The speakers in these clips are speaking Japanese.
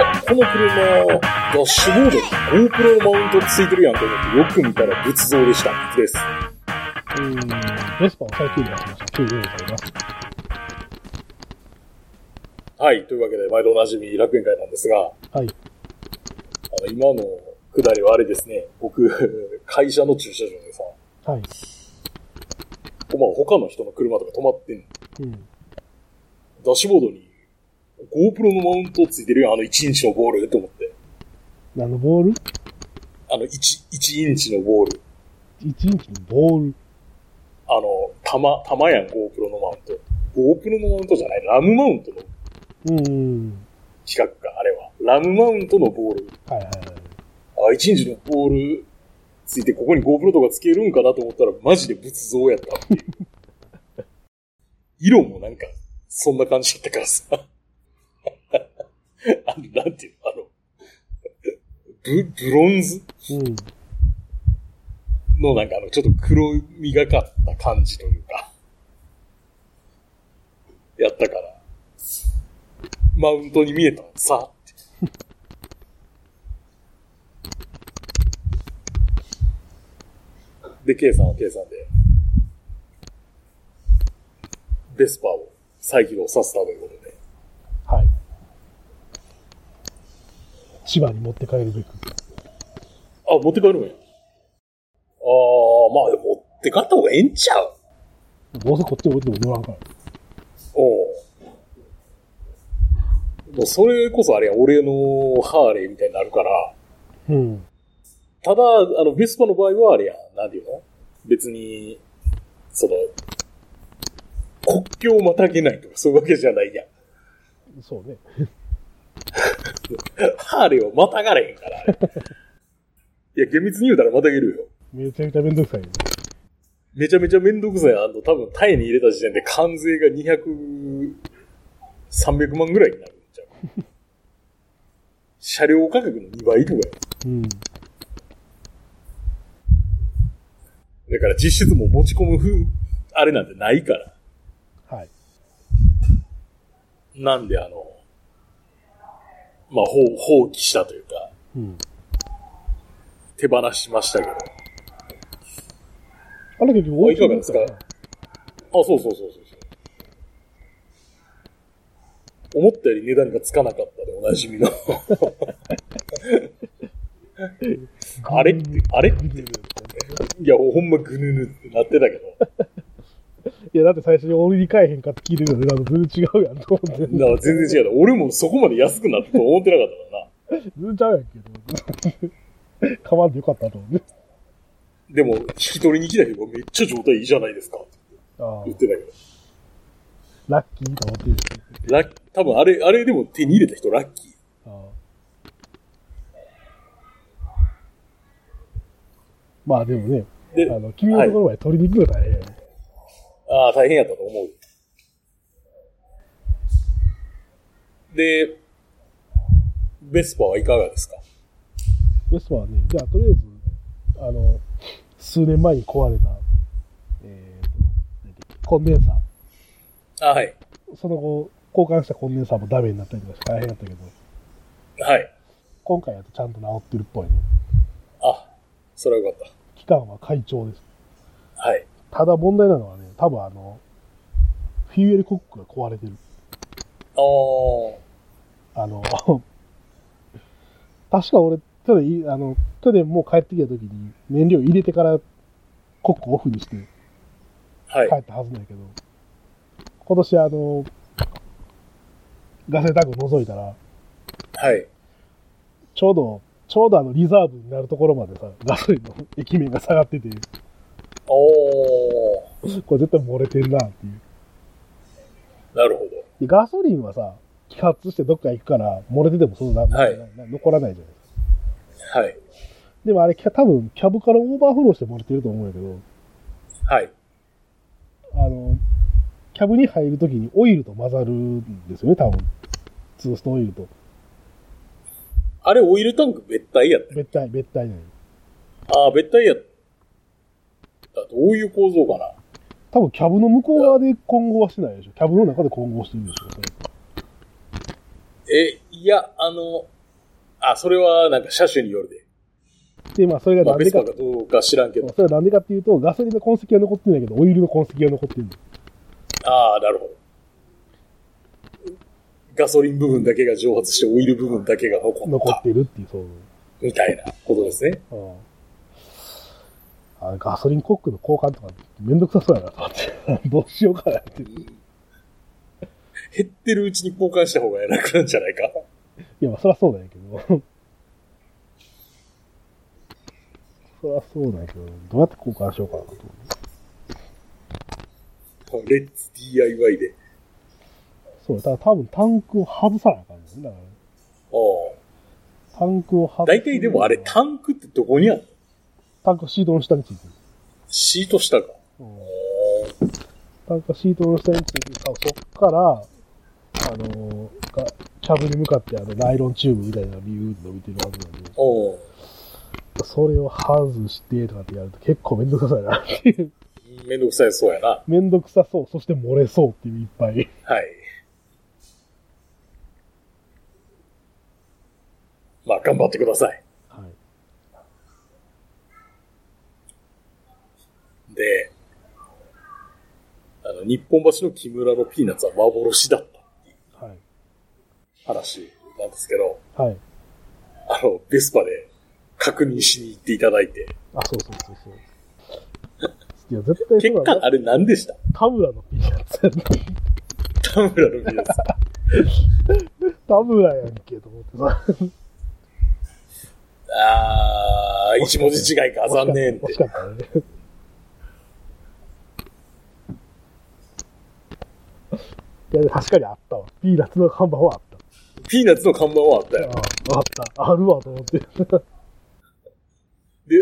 あ、この車、ダッシュボードに GoPro のマウントついてるやんと思ってよく見たら仏像でした。です。えー、ベスパを最近出しました。9用意されます。はい。というわけで、毎度おなじみ楽園会なんですが、はい。あの、今のくだりはあれですね、僕、会社の駐車場でさ、はい。まあ他の人の車とか止まってんのうん。ダッシュボードに GoPro のマウントついてるやん、あの1インチのボールと思って。何のボール？あの1、1インチのボール。?1 インチのボール。あの、玉、玉やん、GoPro のマウント。GoPro のマウントじゃない、ラムマウントのうん。企画か、あれは。ラムマウントのボール。はいはいはい。あ、1インチのボールついて、ここに GoPro とかつけるんかなと思ったら、マジで仏像やったっていう。色もなんか、そんな感じだったからさ。あの、なんていうのあの、ブ、ブロンズ？うん。のなんかあの、ちょっと黒みがかった感じというか、やったから、マウントに見えたの。さ、で、K さんは K さんで、ベスパーを再起動させたということで、はい。千葉に持って帰るべく。あ、持って帰るんや。ああ、まあ、持って帰った方がええんちゃう？どうせこっち置いても乗らんから。おうもうそれこそあれや、俺のハーレーみたいになるから、うん。ただ、あの、ベスパの場合はあれや、なんていうの？別に、その、国境をまたげないとかそういうわけじゃないやん。そうね。ハーレーはまたがれへんから、あれ いや、厳密に言うたらまたげるよ。めちゃめちゃめんどくさいよね。めちゃめちゃめんどくさい。あの、多分、タイに入れた時点で関税が200、300万ぐらいになるんちゃう車両価格の2倍とかや。うん。だから実質も持ち込む風、あれなんてないから。はい。なんであの、まあ、放放棄したというか、うん。手放しましたけど。あ、あれ結局いかがですか？そうそうそうそうそう。思ったより値段がつかなかったでおなじみの。あれって、あれ？って。いや、ほんまぐぬぬってなってたけど。いや、だって最初に俺に買えへんかって聞いてるけど、なんか全然違うやんと思って。だから全然違う。俺もそこまで安くなると思ってなかったからな。全然ちゃうやんけど。買わんでよかったと思うね。でも、引き取りに来たけど、めっちゃ状態いいじゃないですか。言ってたけど。ラッキーと思ってる。ラッ、多分あれ、あれでも手に入れた人ラッキー。まあでもね、で、あの、君のところまで取りに行くのが大変やね。ああ、大変やったと思う。で、ベスパはいかがですか？ベストはね、じゃあとりあえず、あの、数年前に壊れた、えーと、コンデンサあはい。ー。その後、交換したコンデンサーもダメになったりとかして大変だったけど、はい。今回やとちゃんと治ってるっぽいね。あ、それはよかっ期間は快調です。た。はい。ただ問題なのはね、多分あの、フューエルコックが壊れてる。あー。あの、確か俺、去年い、あの、去年もう帰ってきた時に燃料入れてからコックオフにしてはい帰。ったはずなんやけど、今年あの、ガセタンク覗いたら、はい。ちょうど、ちょうどあのリザーブになるところまでさ、ガソリンの 液面が下がってて、おー。これ絶対漏れてんなっていう。なるほど。でガソリンはさ、揮発してどっか行くから、漏れててもそんな、はい残らないじゃないですか。はい。でもあれ、キャ多分、キャブからオーバーフローして漏れてると思うんやけど、はい。あの、キャブに入るときにオイルと混ざるんですよね、多分。ツーストオイルと。あれ、オイルタンク別体やった別体、別体なの。ああ、別体やった。どういう構造かな？多分、キャブの向こう側で混合はしてないでしょ。キャブの中で混合してるでしょ。え、いや、あの、あ、それはなんか車種によるで。で、まあ、それがまあ、なんでかベスパ、かどうか知らんけど。それはなんでかっていうと、ガソリンの痕跡は残ってないけど、オイルの痕跡が残ってるああ、なるほど。ガソリン部分だけが蒸発して、オイル部分だけが残残っ。ったてるっていう、そう。みたいなことですね。うんあガソリンコックの交換とかめんどくさそうやなと思って。どうしようかなって。い減ってるうちに交換した方が楽なんじゃないか。や、まあ、そりゃそうなんやけど。そりゃそうなんやけど、どうやって交換しようかなと思って。レッツ DIY で。そう、ただ多分タンクを外さなあかんねんだかおうら。タンクを外大体でもあれ、タンクってどこにあるの？タンクシートの下についてる。シート下か。うんおタンクがシートの下についてるさ、そっから、あのーがキャブに向かってあのナイロンチューブみたいなビューって伸びてるはずなんで、それを外してとかってやると結構めんどくさそうやなっていう。めんどくさいそうやな。めんどくさそう、そして漏れそうっていういっぱい。はい。まあ、頑張ってください。はい。で、あの、日本橋の木村のピーナッツは幻だったはい。話なんですけど、はい。あの、ベスパで確認しに行っていただいて、あ、そうそうそうそう。いや、絶対結。果あれ何でした？田村のピーナッツやな。田村のピーナッツ。田村やんけ、と思ってさ。あー、一文字違いか、残念って惜し。かったね。いや、確かにあったわ。ピーナッツの看板はあった。ピーナッツの看板はあったよ。ああった。あるわ、と思って。で、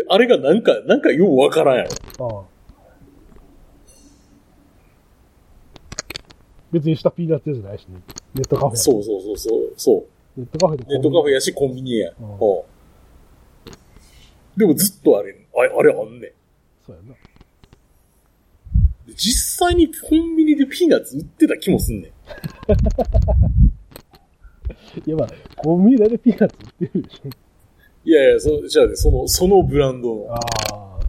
あれがなんか、なんかようわからんやろ。ああ別にしたピーナッツ屋じゃないしね。ネットカフェ。そうそうそうそう。そう。ネットカフェとネットカフェや。やし、コンビニや。うんうんでもずっとあれ、あれ、あれあんねん。そうやな。際にコンビニでピーナッツ売ってた気もすんねん。いや、まあ、コンビニでピーナッツ売ってるでしょ。いやいや、そじゃあね、その、そのブランドの。ああ。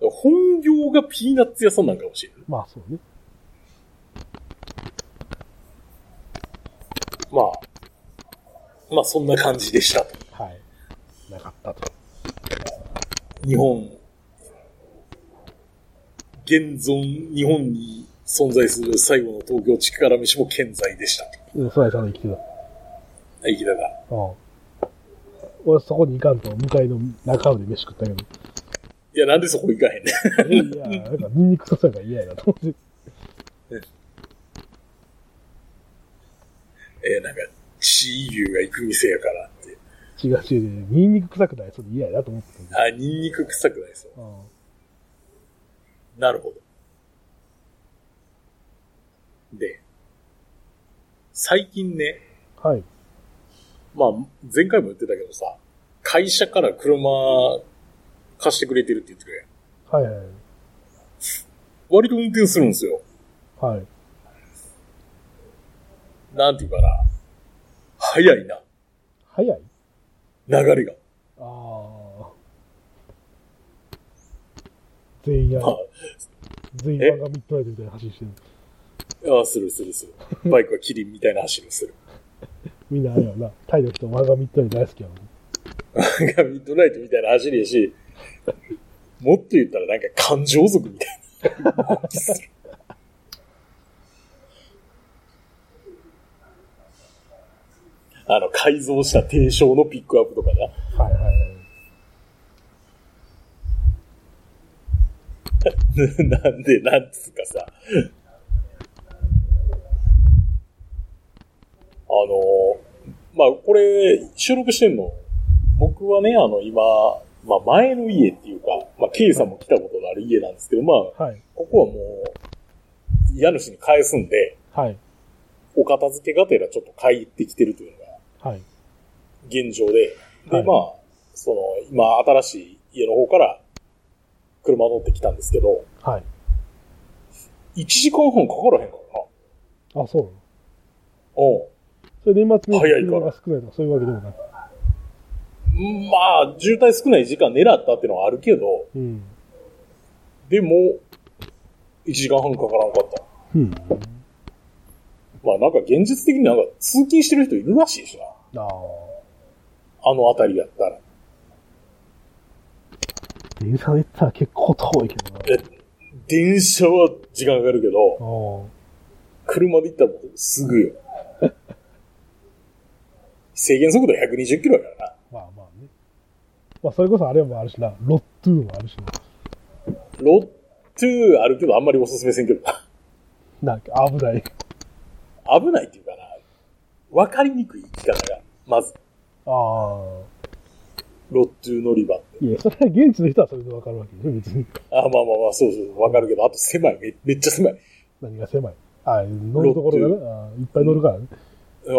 本業がピーナッツ屋さんなんかもしれない。まあ、そうね。まあ、まあそんな感じでしたと。はい。なかったと。日本、現存日本に存在する最後の東京地区から飯も健在でしたと。うん、そうや、んと生きてた。生きてた。うん。俺そこに行かんと、向かいの中尾で飯食ったけど。いや、なんでそこ行かへんねん。えいや、なんかニンニク臭さが嫌やなと思って。えーなんか、地位流が行く店やからって。違う違う違う、ニンニク臭くないそれ嫌やなと思ってたけど。あ、ニンニク臭くないですよ。うん。なるほど。で、最近ね、はい。まあ、前回も言ってたけどさ、会社から車貸してくれてるって言ってるやん。はいはい。割と運転するんですよ。はい。なんていうかな。早いな。早い？流れが。ああ。全員やまあ、全員え漫画ミッドナイトみたいな走りしてる。ああ、するするする。バイクはキリンみたいな走りをする。みんなあれやな。タイの人漫画ミッドナイト大好きやもん。なんかミッドナイトみたいな走りやし、もっと言ったらなんか感情族みたいな。あの、改造した低床のピックアップとかな。はいはいはい。なんで、なんつうかさ。あの、まあ、これ、収録してんの、僕はね、あの、今、まあ、前の家っていうか、まあ、ケイさんも来たことのある家なんですけど、まあ、はい。ここはもう、家主に返すんで、はい。お片付けがてらちょっと帰ってきてるというのがはい。現状で、で、はいまあ、その、今、新しい家の方から、車乗ってきたんですけど、はい。1時間半かからへんからな。あ、そうなの？うん。それ年末に早いから車が少ないとかそういうわけでもなく。まあ、渋滞少ない時間狙ったっていうのはあるけど、うん。でも、1時間半かからんかった。うん。まあなんか現実的になんか通勤してる人いるらしいしな。ああ。あの辺りやったら。電車で行ったら結構遠いけどな。え、電車は時間かかるけど、あ車で行ったらもうすぐよ。制限速度120キロやからな。あ。まあまあね。まあそれこそあれもあるしな。ロットゥーもあるしな。ロットゥーあるけどあんまりおすすめせんけど。なんか危ない。危ないっていうかな。わかりにくい生き方が、まず。ああ。ロットゥー乗り場。いや、それは現地の人はそれでわかるわけでしょ、別に。あ、まあまあまあ、そうそう、わかるけど、あと狭い。めめっちゃ狭い。何が狭い？ああ、乗るところがね。ああいっぱい乗るからね。うん。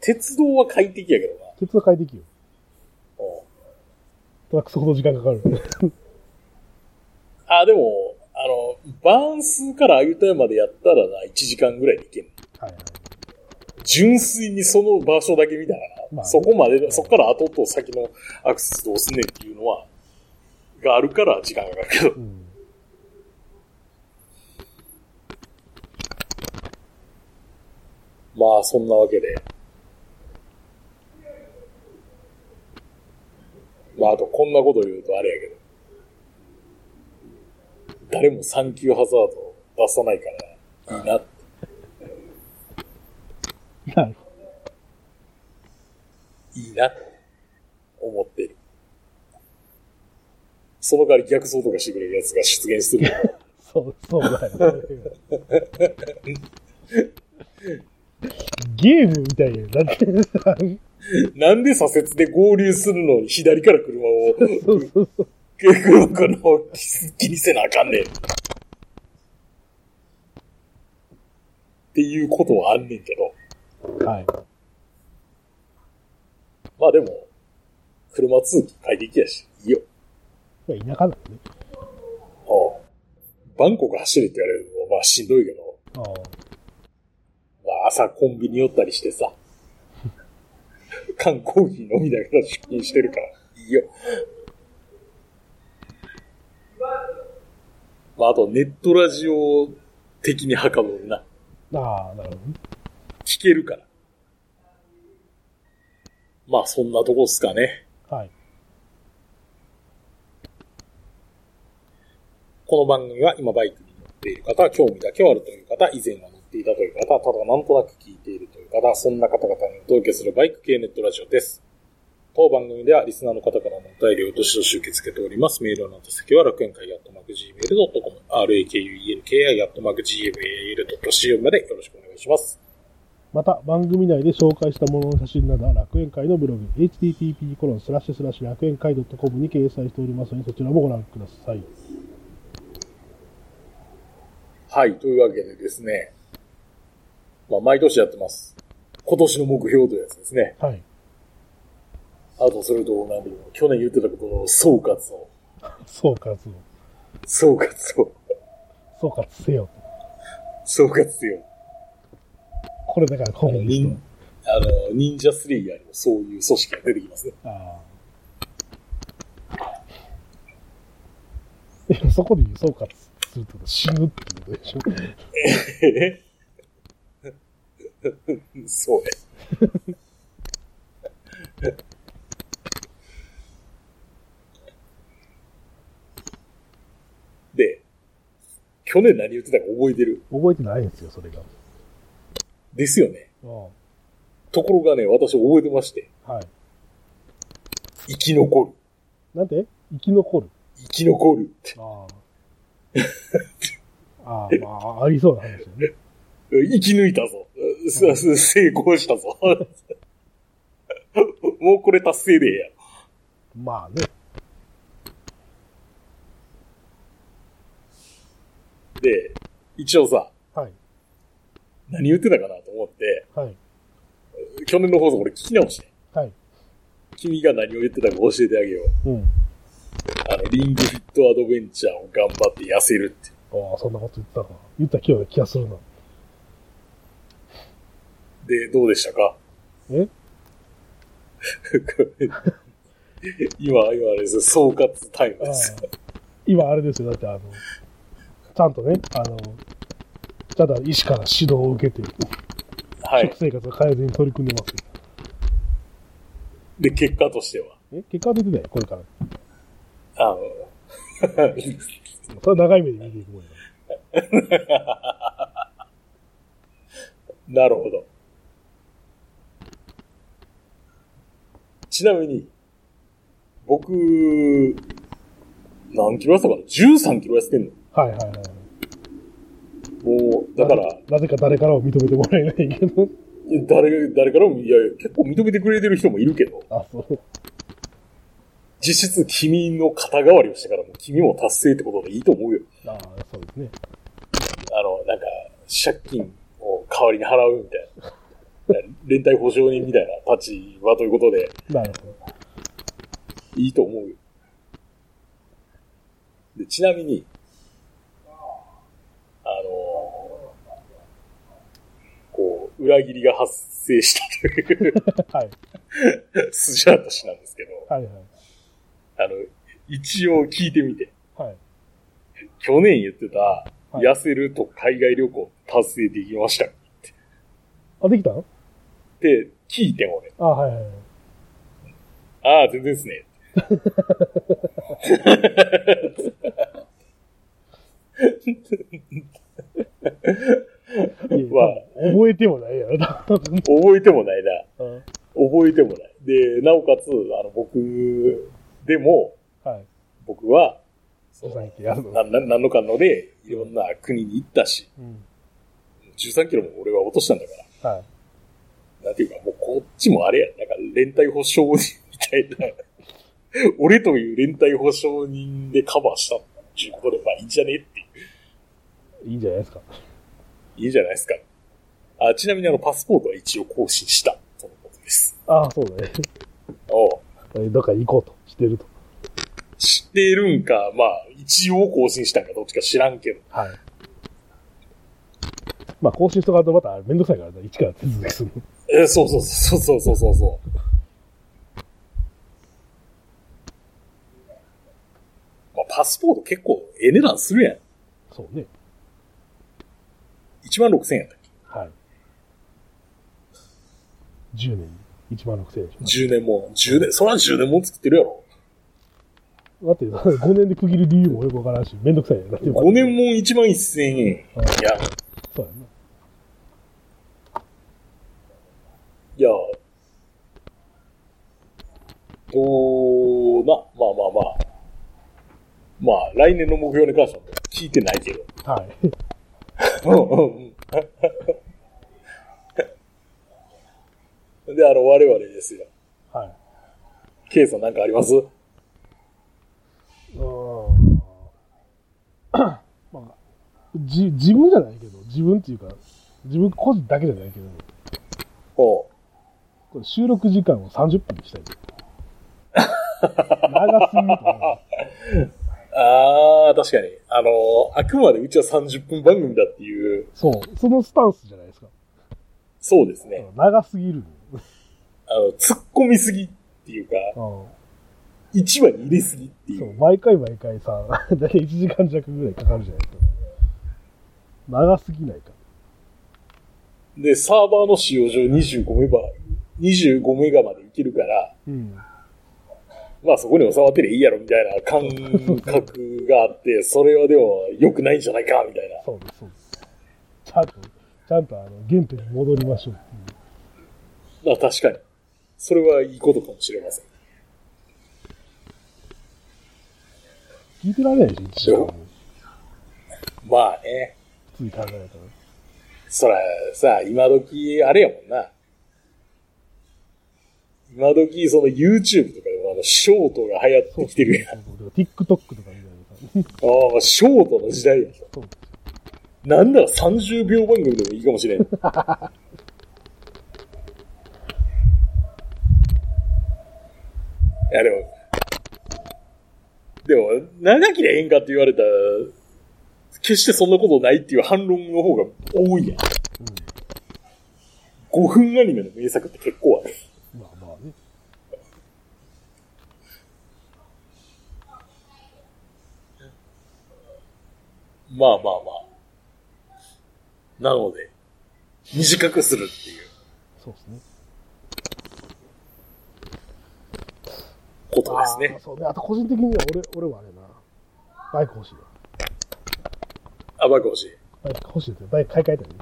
鉄道は快適やけどな。鉄道快適よ。うんトラックそほど時間かかる。あ、でも、あの、バーンスからアユタヤまでやったらな、1時間ぐらいで行けんの。はいはい。純粋にその場所だけ見たらな、まあそこまで、そこから後と先のアクセスどうすんねんっていうのは、があるから時間がかかるけど。うん。まあ、そんなわけで。まあ、あと、こんなこと言うとあれやけど。誰もサンキューハザード出さないから、いいなって。なるほいいな思ってる。その代わり逆走とかしてくれるやつが出現する。ど。そう、そうだよね。ゲームみたいや。だって、なんで左折で合流するのに左から車を、そうそうそう。車から気にせなあかんねん。っていうことはあんねんけど。はい。まあでも、車通勤快適やし、いいよ。まあ、田舎なんでね。ああバンコク走れって言われるのはまあしんどいけど、ああ。まあ朝コンビニ寄ったりしてさ、缶コーヒー飲みながら出勤してるから、いいよ。まああとネットラジオ的にはかどるな。ああ、なるほどね。聞けるから。まあそんなとこっすかね。はい。この番組は今バイクに乗っている方、興味だけはあるという方、以前は乗っていたという方、ただなんとなく聞いているという方、そんな方々にお届けするバイク系ネットラジオです。当番組ではリスナーの方からのお便りをどしどし受け付けております。メールの宛先は楽園会アットマーク Gmail.com、rakuenki アットマーク Gmail.com までよろしくお願いします。また、番組内で紹介したものの写真などは楽園会のブログ、http コロンスラッシュスラッシュ楽園会 .com に掲載しておりますので、そちらもご覧ください。はい、というわけでですね、まあ毎年やってます。今年の目標というやつですね。はい。あと、それと、なんでも、去年言ってたことの総括を、総括を。総括を、総括せよ。総括せよ。これだからコンビニ忍あの、忍者スレイヤーにもそういう組織が出てきますね。あそこで言う総括するとは死ぬってことでしょ。えそうね。で、去年何言ってたか覚えてる？覚えてないんですよ、それが。ですよね。あところがね、私覚えてまして、あはい。生き残る。なんで生き残る？生き残るって。あ あ。ああ、まあ、ありそうな話だね。生き抜いたぞ。すす成功したぞ。もうこれ達成でええや。まあね。で、一応さ、はい。何言ってたかなと思って、はい。去年の放送これ聞き直して、はい。君が何を言ってたか教えてあげよう。うん。あの、リングフィットアドベンチャーを頑張って痩せるって。ああ、そんなこと言ったかな。言った気が気がするな。で、どうでしたか？え？今、今あれですよ総括タイムです。今あれですよ。だってあの、ちゃんとね、あの、ちゃんと医師から指導を受けて、はい食。生活の改善に取り組んでますよ。で、結果としては？え？結果は出てないこれから。あの、それは長い目で見ていくもんやかなるほど。ちなみに、僕、何キロ痩せたかな ?13 キロ痩せてんの？ら。はいはいはい。もう、だから、なぜか誰からも認めてもらえないけど。誰、誰からも、いや、結構認めてくれてる人もいるけど、あ、そう。実質君の肩代わりをしてからもう君も達成ってことでいいと思うよ。ああ、そうですね。あの、なんか、借金を代わりに払うみたいな。連帯保証人みたいな立場ということでなるほど。いいと思うよ。で、ちなみに、あのこう、裏切りが発生したという はい。筋話なんですけど、はいはい。あの、一応聞いてみて。はい。去年言ってた、はい痩せると海外旅行達成できましたっあ、できたの？て聞いてもね、あ、はいはいはい。ああ、全然っすね。いやま覚えてもないやろ。覚えてもないな。うん覚えてもない。で、なおかつ、あの、僕でも、はい。僕は、そそうのかんので、いろんな国に行ったし、うん。13キロも俺は落としたんだから。はい。なんていうか、もうこっちもあれや、なんか連帯保証人みたいな、俺という連帯保証人でカバーしたっていうことで、まあいいんじゃねっていう、いいんじゃないですか。いいじゃないですか。あ、ちなみにあの、パスポートは一応更新した、とのことです。ああ、そうだね。おうどっか行こうとしてると。知ってるんか、まあ、一応更新したんかどっちか知らんけど。はい。まあ、更新しとかんとまためんどくさいからね、一から手続きするの。え、そうそうそうそうそうそうそう。まあ、パスポート結構ええ値段するやん。そうね。1万6000円やったっはい。10年に1万6000円でけし ?10 年も。10年、そら10年も作ってるやろ。ょ。だって、5年で区切る理由もよくわからんし、めんどくさいやん。だって5年も1万1000円。いや、そうやな。いや、どうな、まあまあまあ。まあ、来年の目標に関しては聞いてないけど。はい。で、あの、我々ですよ。はい。K さんなんかあります？うーん まあ、じ、自分じゃないけど、自分っていうか、自分個人だけじゃないけど、おうこれ収録時間を30分にしたい。長すぎると思う。ああ、確かに。あの、あくまでうちは30分番組だっていう、そう、そのスタンスじゃないですか。そうですね。長すぎるあの、突っ込みすぎっていうか、の。1話に入れすぎってい。そうう、毎回毎回さ、だいたい1時間弱ぐらいかかるじゃないですか。長すぎないか。で、サーバーの使用上25メガ、25メガまでいけるから、うん。まあそこに収まってりゃいいやろみたいな感覚があって、それはでも良くないんじゃないかみたいな。そうです、そうです。ちゃんと、ちゃんとあの、原点に戻りましょうっていう。まあ確かに。それはいいことかもしれません。聞いてられないでしょ、一。まあね。普通に考えたら。そら、さ、今時、あれやもんな。今時、その YouTube とかショートが流行ってきてるやん。TikTok とかみたいなさ。あ、ショートの時代やん。なんなら30秒番組でもいいかもしれん。いや、でも、でも、長きりゃええんかって言われたら、決してそんなことないっていう反論の方が多いやん。5分アニメの名作って結構ある。まあまあね。まあまあまあ。なので、短くするっていうそうですね。ことですね。そうね。あと個人的には俺、俺はあれな。バイク欲しいわ。あ、バイク欲しい。バイク欲しいですよ。バイク買い替えたいね。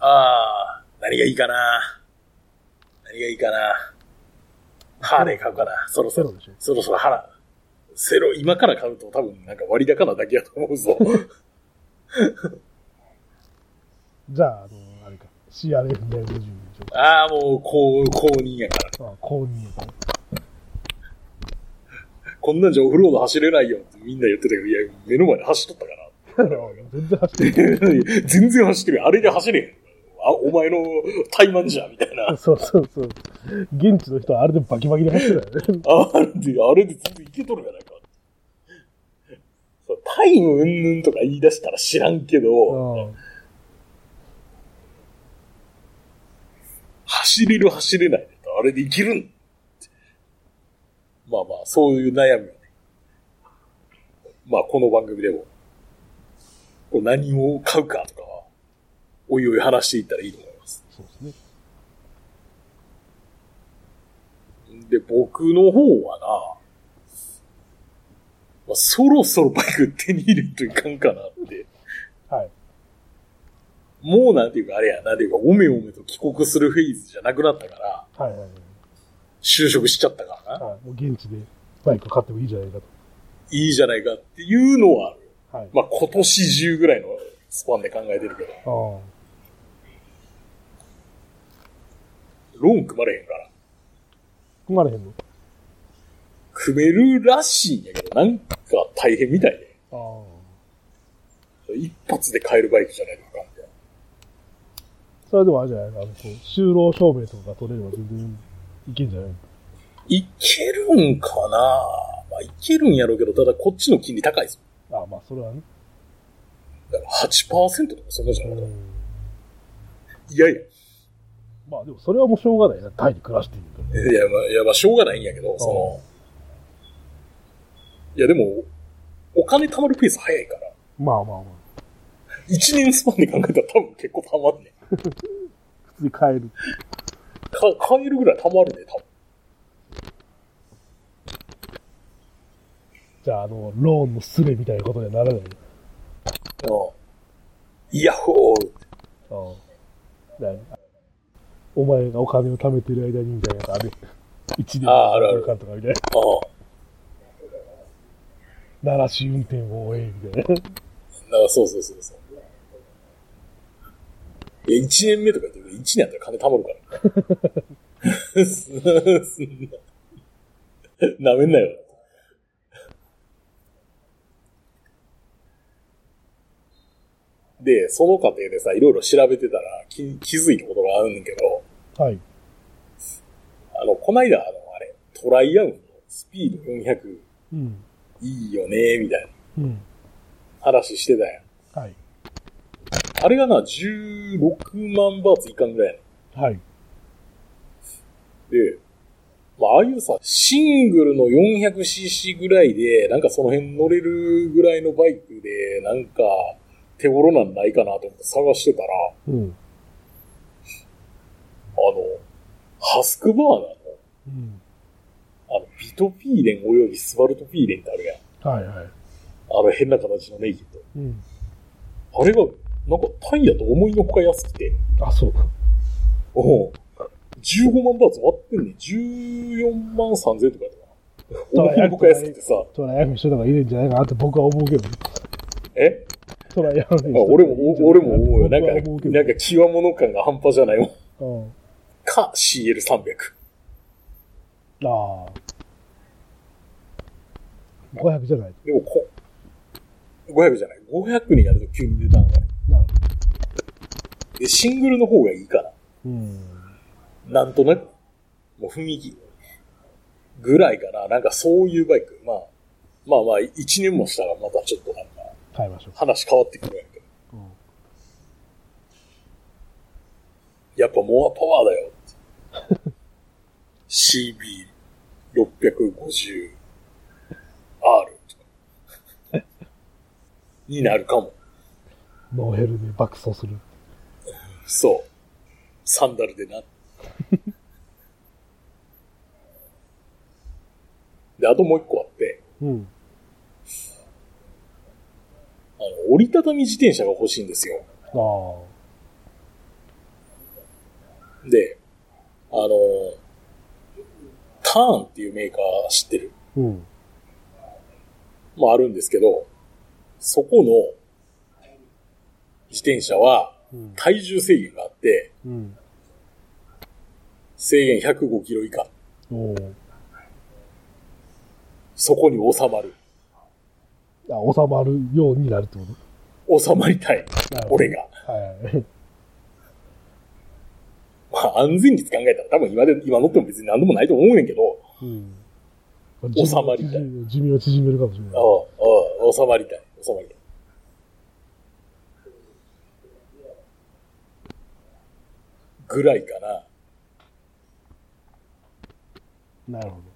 ああ、何がいいかな何がいいかなハーレー買うかなそろそろ。そろそろ腹。セロ、今から買うと多分なんか割高なだけやと思うぞ。じゃあ、あの、あれか。CRF250 でしょ。ああ、もう、こう、公認やから。ああ、公認やから。こんなんじゃオフロード走れないよってみんな言ってたけど、いや、目の前で走っとったから。全然走ってる。全然走ってるよ。あれで走れへん。あ、お前の怠慢じゃ、みたいな。そうそうそう。現地の人はあれでバキバキで走ってたよね。あれで、あれで全然いけとるやないか。そうタイムうんぬんとか言い出したら知らんけど、うん走れる走れないとあれでいけるんまあまあ、そういう悩みをね。まあ、この番組でも、こう何を買うかとかは、おいおい話していったらいいと思います。そうですね。で、僕の方はな、まあ、そろそろバイク手に入れんといかんかなって。はい。もうなんていうかあれや、なんていうか、おめおめと帰国するフェーズじゃなくなったから、はいはいはい。就職しちゃったからな。はい。もう現地でバイク買ってもいいじゃないかいいじゃないかっていうのはある。と。はい。まあ、今年中ぐらいのスパンで考えてるけど、ああ。ローン組まれへんから。組まれへんの？組めるらしいんやけど、なんか大変みたいで。ああ。一発で買えるバイクじゃないとかんみたいな。それでもあれじゃないあの、こう、就労証明とか取れれば全然いけんじゃない？いけるんかな？まあ、いけるんやろうけど、ただこっちの金利高いですああ、まあ、それはね。だから8%とかそんなじゃなうい。いやいや。まあ、でもそれはもうしょうがないな。タイで暮らしているから。いや、まあ、いや、まあ、しょうがないんやけど、その、いや、でも、お金貯まるペース早いから、まあまあまあ。1年スパンで考えたら多分結構貯まんねん。普通に買える。か、買えるぐらい貯まるね、多分。じゃあ、あの、ローンのスレみたいなことにはならない。うん。イヤホーああ。だお前がお金を貯めてる間にみたいなある。一年あるあるかんとかみたいな。あ鳴らし運転を終え、みたいな。あ、そうそうそうそう。いや、1年目とか言ってるけど、1年やったら金貯まるから。なめんなよ。で、その過程でさ、いろいろ調べてたら気気づいたことがあるんだけど、はい。あの、こないだ、あの、あれ、トライアンフのスピード400うん。いいよね、みたいなうん。話してたやん。はい。あれがな、16万バーツいかんぐらいやねんはい。で、まあ、ああいうさ、シングルの 400cc ぐらいで、なんかその辺乗れるぐらいのバイクで、なんか、手頃なんないかなと思って探してたら、うん。あの、ハスクバーナの、うん。あの、ビトピーレンおよびスバルトピーレンってあるやん。はいはい。あの変な形のネギと。うん。あれが、なんかタイヤと思いのほか安くて、あ、そう。おう15万バーツ割ってんねん。14万3000とかやったかな。思いのほか安くてさ、トライアンフにしといた方がいいんじゃないかなって僕は思うけど。え？トライアン俺も、お俺も思うよ。なんか、なんか、極物感が半端じゃないもん。うん。か、CL300。ああ。500じゃない。でもこ、500じゃない。500になると急に値段上がる。なるで、シングルの方がいいかな。うん。なんとなく。もう雰囲気。ぐらいかな。なんかそういうバイク。まあ、まあまあ、1年もしたらまたちょっとしょう。話変わってくるんやけど。うん。いやっぱモアパワーだよ。CB650R になるかも。ノーヘルで爆走する。そう。サンダルでな。で、あともう一個あって、うん。あの、折りたたみ自転車が欲しいんですよ。ああ。で、あの、ターンっていうメーカー知ってる？うん。もあるんですけど、そこの自転車はうん。体重制限があって、うん。制限105キロ以下。そこに収まる。あ、収まるようになるってこ収まりたい。俺。が。はい。まあ安全率考えたら多分今で、今乗っても別に何でもないと思うねんけど、うん。収まりたい寿命を縮めるかもしれない。ああ、ああ、収まりたい。収まりたい。ぐらいかな。なるほ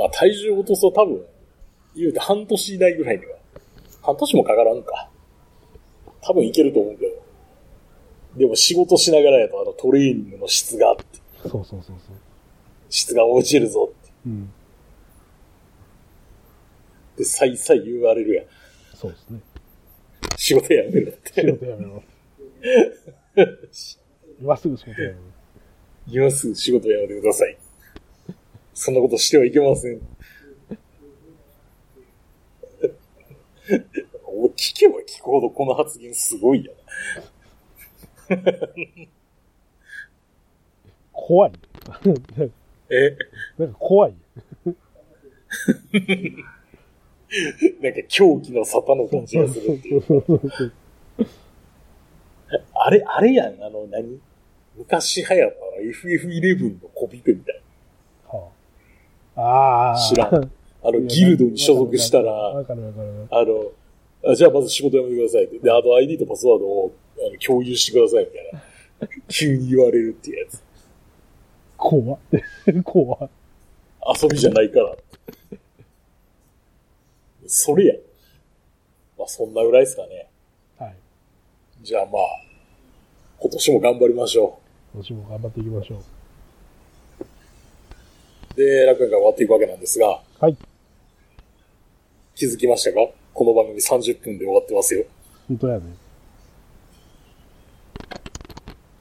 まあ体重落とすと多分、言うて半年以内ぐらいには。半年もかからんか。多分いけると思うけど。でも仕事しながらやとあのトレーニングの質があって、ど。そうそうそうそう。質が落ちるぞって。うん。で、再々言われるやん。そうですね。仕事やめろっ仕て。事やめろ。今すぐ仕事やめろ。今すぐ仕事やめてください。そんなことしてはいけません。お聞けば聞くほどこの発言すごいや 怖い。な。え？なんか怖い。なんか狂気の沙汰の感じがするっていう。あれ、あれやん、あの、何？昔流行ったの FF11 のコピペみたいはあ。ああ。知らんな。あの、ギルドに所属したら。あの、あじゃあまず仕事辞めてくださいって。で、あと ID とパスワードをあの共有してくださいみたいな。急に言われるっていうやつ。怖っ。怖っ。遊びじゃないから。それや。まあそんなぐらいですかね。はい。じゃあまあ、今年も頑張りましょ今年も頑張っていきましょう。う。で、楽園会終わっていくわけなんですが、はい。気づきましたか？この番組30分で終わってますよ。本当やね。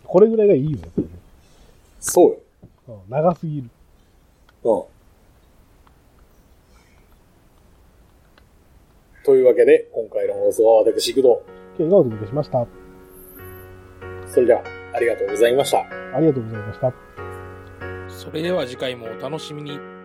これぐらいがいいよね。そうよ。うん長すぎる。うん。というわけで、今回の放送は私、工藤。経がお届けしました。それでは、ありがとうございました。ありがとうございました。それでは次回もお楽しみに。